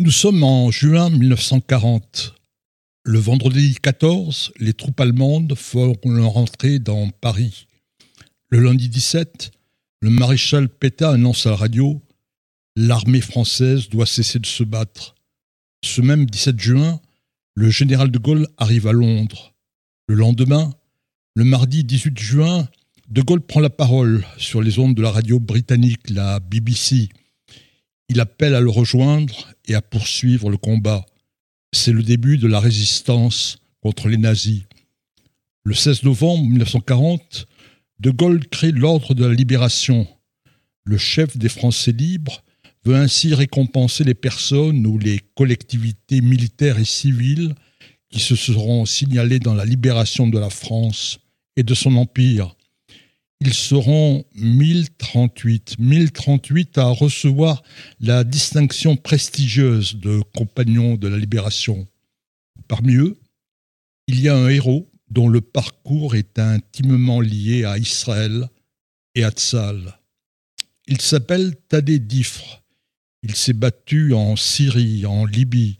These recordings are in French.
Nous sommes en juin 1940. Le vendredi 14, les troupes allemandes font leur entrée dans Paris. Le lundi 17, le maréchal Pétain annonce à la radio L'armée française doit cesser de se battre. Ce même 17 juin, le général de Gaulle arrive à Londres. Le lendemain, le mardi 18 juin, de Gaulle prend la parole sur les ondes de la radio britannique, la BBC. Il appelle à le rejoindre et à poursuivre le combat. C'est le début de la résistance contre les nazis. Le 16 novembre 1940, De Gaulle crée l'Ordre de la Libération. Le chef des Français libres veut ainsi récompenser les personnes ou les collectivités militaires et civiles qui se seront signalées dans la libération de la France et de son empire ils seront 1038, 1038 à recevoir la distinction prestigieuse de compagnons de la libération. Parmi eux, il y a un héros dont le parcours est intimement lié à Israël et à Tzal. Il s'appelle Tadé Difre. Il s'est battu en Syrie, en Libye.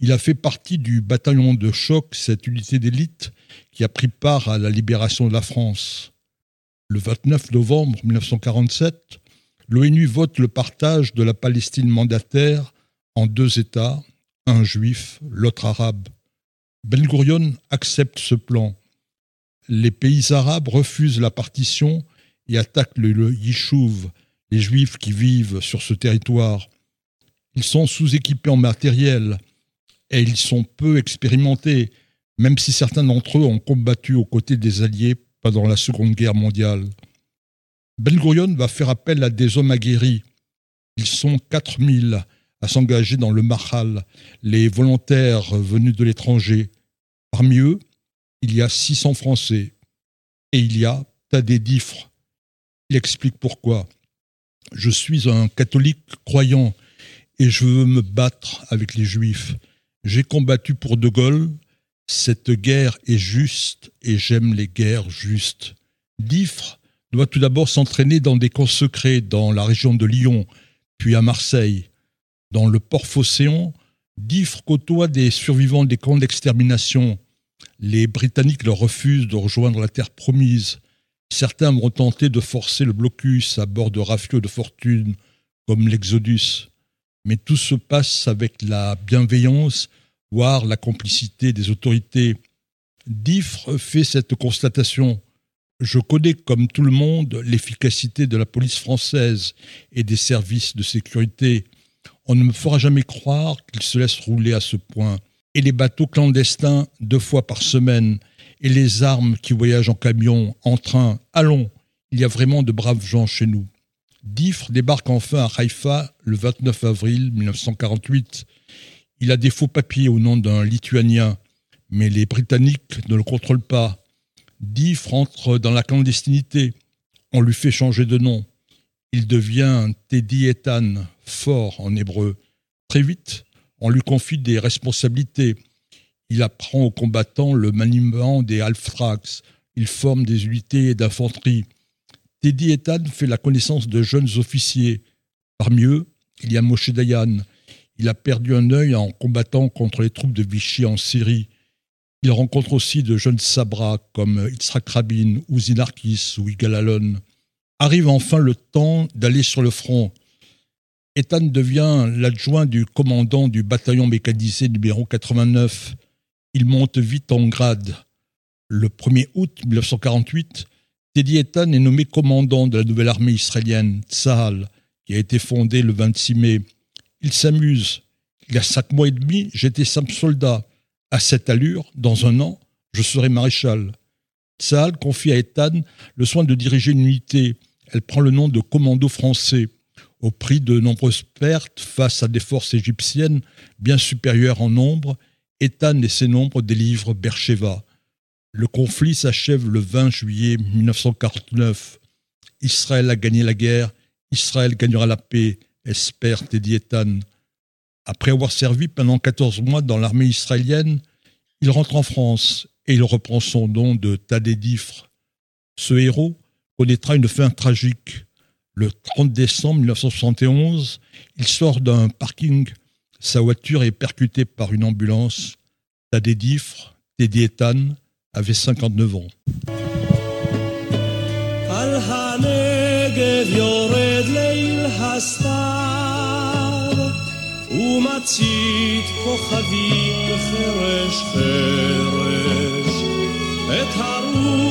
Il a fait partie du bataillon de choc, cette unité d'élite qui a pris part à la libération de la France le 29 novembre 1947, l'ONU vote le partage de la Palestine mandataire en deux États, un juif, l'autre arabe. Ben Gurion accepte ce plan. Les pays arabes refusent la partition et attaquent le Yishuv, les juifs qui vivent sur ce territoire. Ils sont sous-équipés en matériel et ils sont peu expérimentés, même si certains d'entre eux ont combattu aux côtés des Alliés pendant la Seconde Guerre mondiale. Ben va faire appel à des hommes aguerris. Ils sont 4000 à s'engager dans le Mahal, les volontaires venus de l'étranger. Parmi eux, il y a 600 Français. Et il y a Tadé Difre. Il explique pourquoi. Je suis un catholique croyant et je veux me battre avec les Juifs. J'ai combattu pour De Gaulle, cette guerre est juste et j'aime les guerres justes. Diffre doit tout d'abord s'entraîner dans des camps secrets dans la région de Lyon, puis à Marseille. Dans le port Phocéon, Diffre côtoie des survivants des camps d'extermination. Les Britanniques leur refusent de rejoindre la terre promise. Certains vont tenter de forcer le blocus à bord de rafiaux de fortune, comme l'Exodus. Mais tout se passe avec la bienveillance voire la complicité des autorités. Diffre fait cette constatation. Je connais comme tout le monde l'efficacité de la police française et des services de sécurité. On ne me fera jamais croire qu'ils se laissent rouler à ce point. Et les bateaux clandestins deux fois par semaine, et les armes qui voyagent en camion, en train, allons, il y a vraiment de braves gens chez nous. Diffre débarque enfin à Haïfa le 29 avril 1948. Il a des faux papiers au nom d'un Lituanien, mais les Britanniques ne le contrôlent pas. Diff rentre dans la clandestinité. On lui fait changer de nom. Il devient Teddy Ethan, fort en hébreu. Très vite, on lui confie des responsabilités. Il apprend aux combattants le maniement des Alftrax. Il forme des unités d'infanterie. Teddy Ethan fait la connaissance de jeunes officiers. Parmi eux, il y a Moshe Dayan, il a perdu un œil en combattant contre les troupes de Vichy en Syrie. Il rencontre aussi de jeunes sabras comme Yitzhak Rabin, ou Zinarkis ou Igal Arrive enfin le temps d'aller sur le front. Ethan devient l'adjoint du commandant du bataillon mécanisé numéro 89. Il monte vite en grade. Le 1er août 1948, Teddy Ethan est nommé commandant de la nouvelle armée israélienne, Tzahal, qui a été fondée le 26 mai il s'amuse. Il y a cinq mois et demi, j'étais simple soldat. À cette allure, dans un an, je serai maréchal. Tsahal confie à Ethan le soin de diriger une unité. Elle prend le nom de commando français. Au prix de nombreuses pertes face à des forces égyptiennes bien supérieures en nombre, Ethan et ses nombres délivrent Bercheva. Le conflit s'achève le 20 juillet 1949. Israël a gagné la guerre, Israël gagnera la paix, espère Teddy. Après avoir servi pendant 14 mois dans l'armée israélienne, il rentre en France et il reprend son nom de Difre. Ce héros connaîtra une fin tragique. Le 30 décembre 1971, il sort d'un parking sa voiture est percutée par une ambulance. Tadé Diffre, Teddy Ethan, avait 59 ans. ומצית כוכבים חרש חרש את הרוח